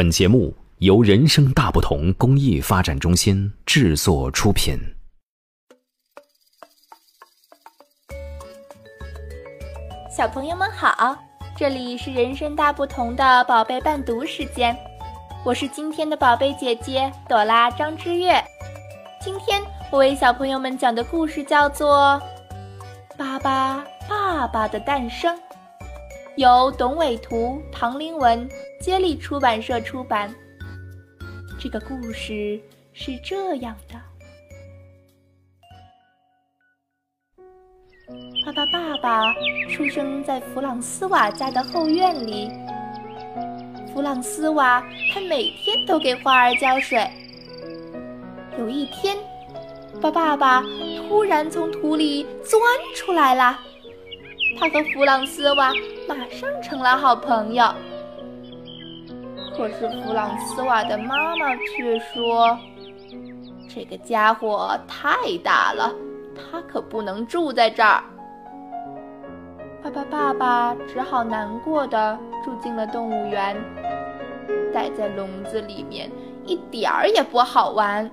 本节目由人生大不同公益发展中心制作出品。小朋友们好，这里是人生大不同的宝贝伴读时间，我是今天的宝贝姐姐朵拉张之月。今天我为小朋友们讲的故事叫做《巴巴爸爸的诞生》，由董伟图、唐林文接力出版社出版。这个故事是这样的：巴巴爸爸出生在弗朗斯瓦家的后院里。弗朗斯瓦他每天都给花儿浇水。有一天，巴爸爸突然从土里钻出来了。他和弗朗斯瓦马上成了好朋友。可是弗朗斯瓦的妈妈却说：“这个家伙太大了，他可不能住在这儿。”巴巴爸爸只好难过的住进了动物园。待在笼子里面一点儿也不好玩。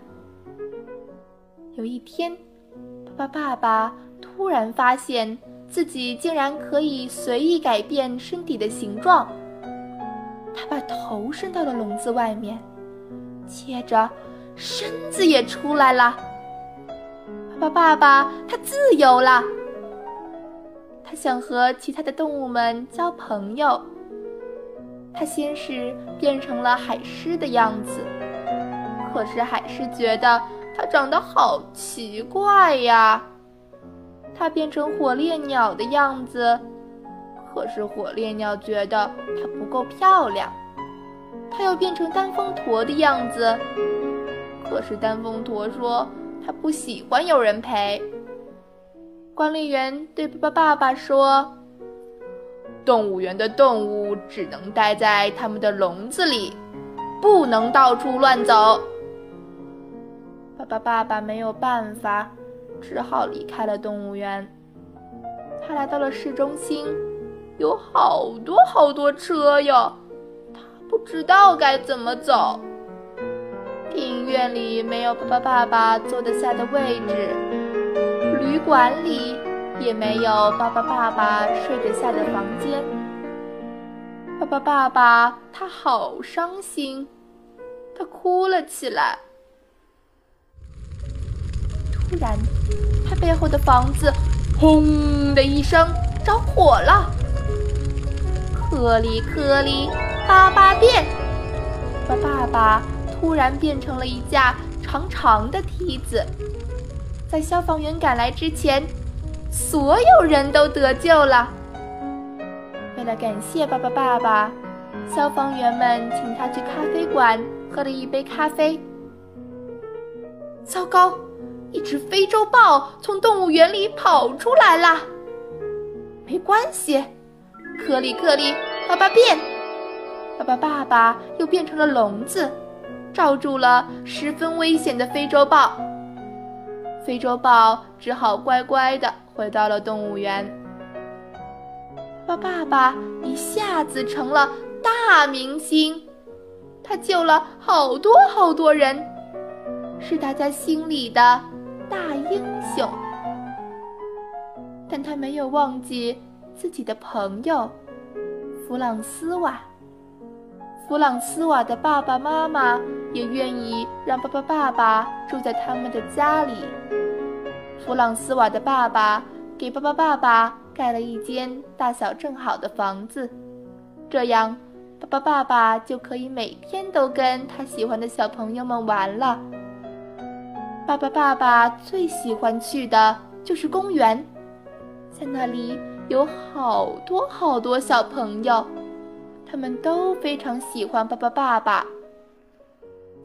有一天，巴巴爸爸突然发现自己竟然可以随意改变身体的形状。他把头伸到了笼子外面，接着身子也出来了。巴巴爸爸他自由了。他想和其他的动物们交朋友。他先是变成了海狮的样子，可是海狮觉得。它长得好奇怪呀！它变成火烈鸟的样子，可是火烈鸟觉得它不够漂亮。它又变成单峰驼的样子，可是单峰驼说它不喜欢有人陪。管理员对巴巴爸爸说：“动物园的动物只能待在他们的笼子里，不能到处乱走。”巴巴爸爸没有办法，只好离开了动物园。他来到了市中心，有好多好多车哟，他不知道该怎么走。电影院里没有巴巴爸爸坐得下的位置，旅馆里也没有巴巴爸爸睡得下的房间。巴巴爸爸他好伤心，他哭了起来。突然，他背后的房子“轰”的一声着火了。颗粒颗粒，巴巴变，巴爸爸突然变成了一架长长的梯子。在消防员赶来之前，所有人都得救了。为了感谢巴巴爸爸，消防员们请他去咖啡馆喝了一杯咖啡。糟糕！一只非洲豹从动物园里跑出来了。没关系，颗粒颗粒，爸爸变，爸爸爸爸又变成了笼子，罩住了十分危险的非洲豹。非洲豹只好乖乖的回到了动物园。爸爸爸一下子成了大明星，他救了好多好多人，是大家心里的。大英雄，但他没有忘记自己的朋友弗朗斯瓦。弗朗斯瓦的爸爸妈妈也愿意让巴巴爸爸住在他们的家里。弗朗斯瓦的爸爸给巴巴爸爸盖了一间大小正好的房子，这样巴巴爸爸就可以每天都跟他喜欢的小朋友们玩了。爸爸，爸爸最喜欢去的就是公园，在那里有好多好多小朋友，他们都非常喜欢爸爸爸爸。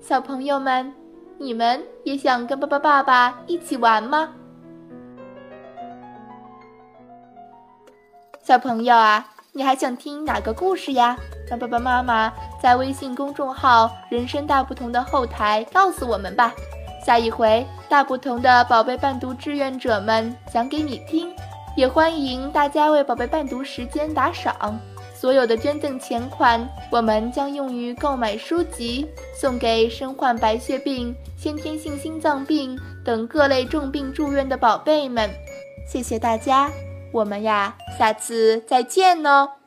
小朋友们，你们也想跟爸爸爸爸一起玩吗？小朋友啊，你还想听哪个故事呀？让爸爸妈妈在微信公众号“人生大不同”的后台告诉我们吧。下一回，大不同的宝贝伴读志愿者们讲给你听，也欢迎大家为宝贝伴读时间打赏。所有的捐赠钱款，我们将用于购买书籍，送给身患白血病、先天性心脏病等各类重病住院的宝贝们。谢谢大家，我们呀，下次再见哦。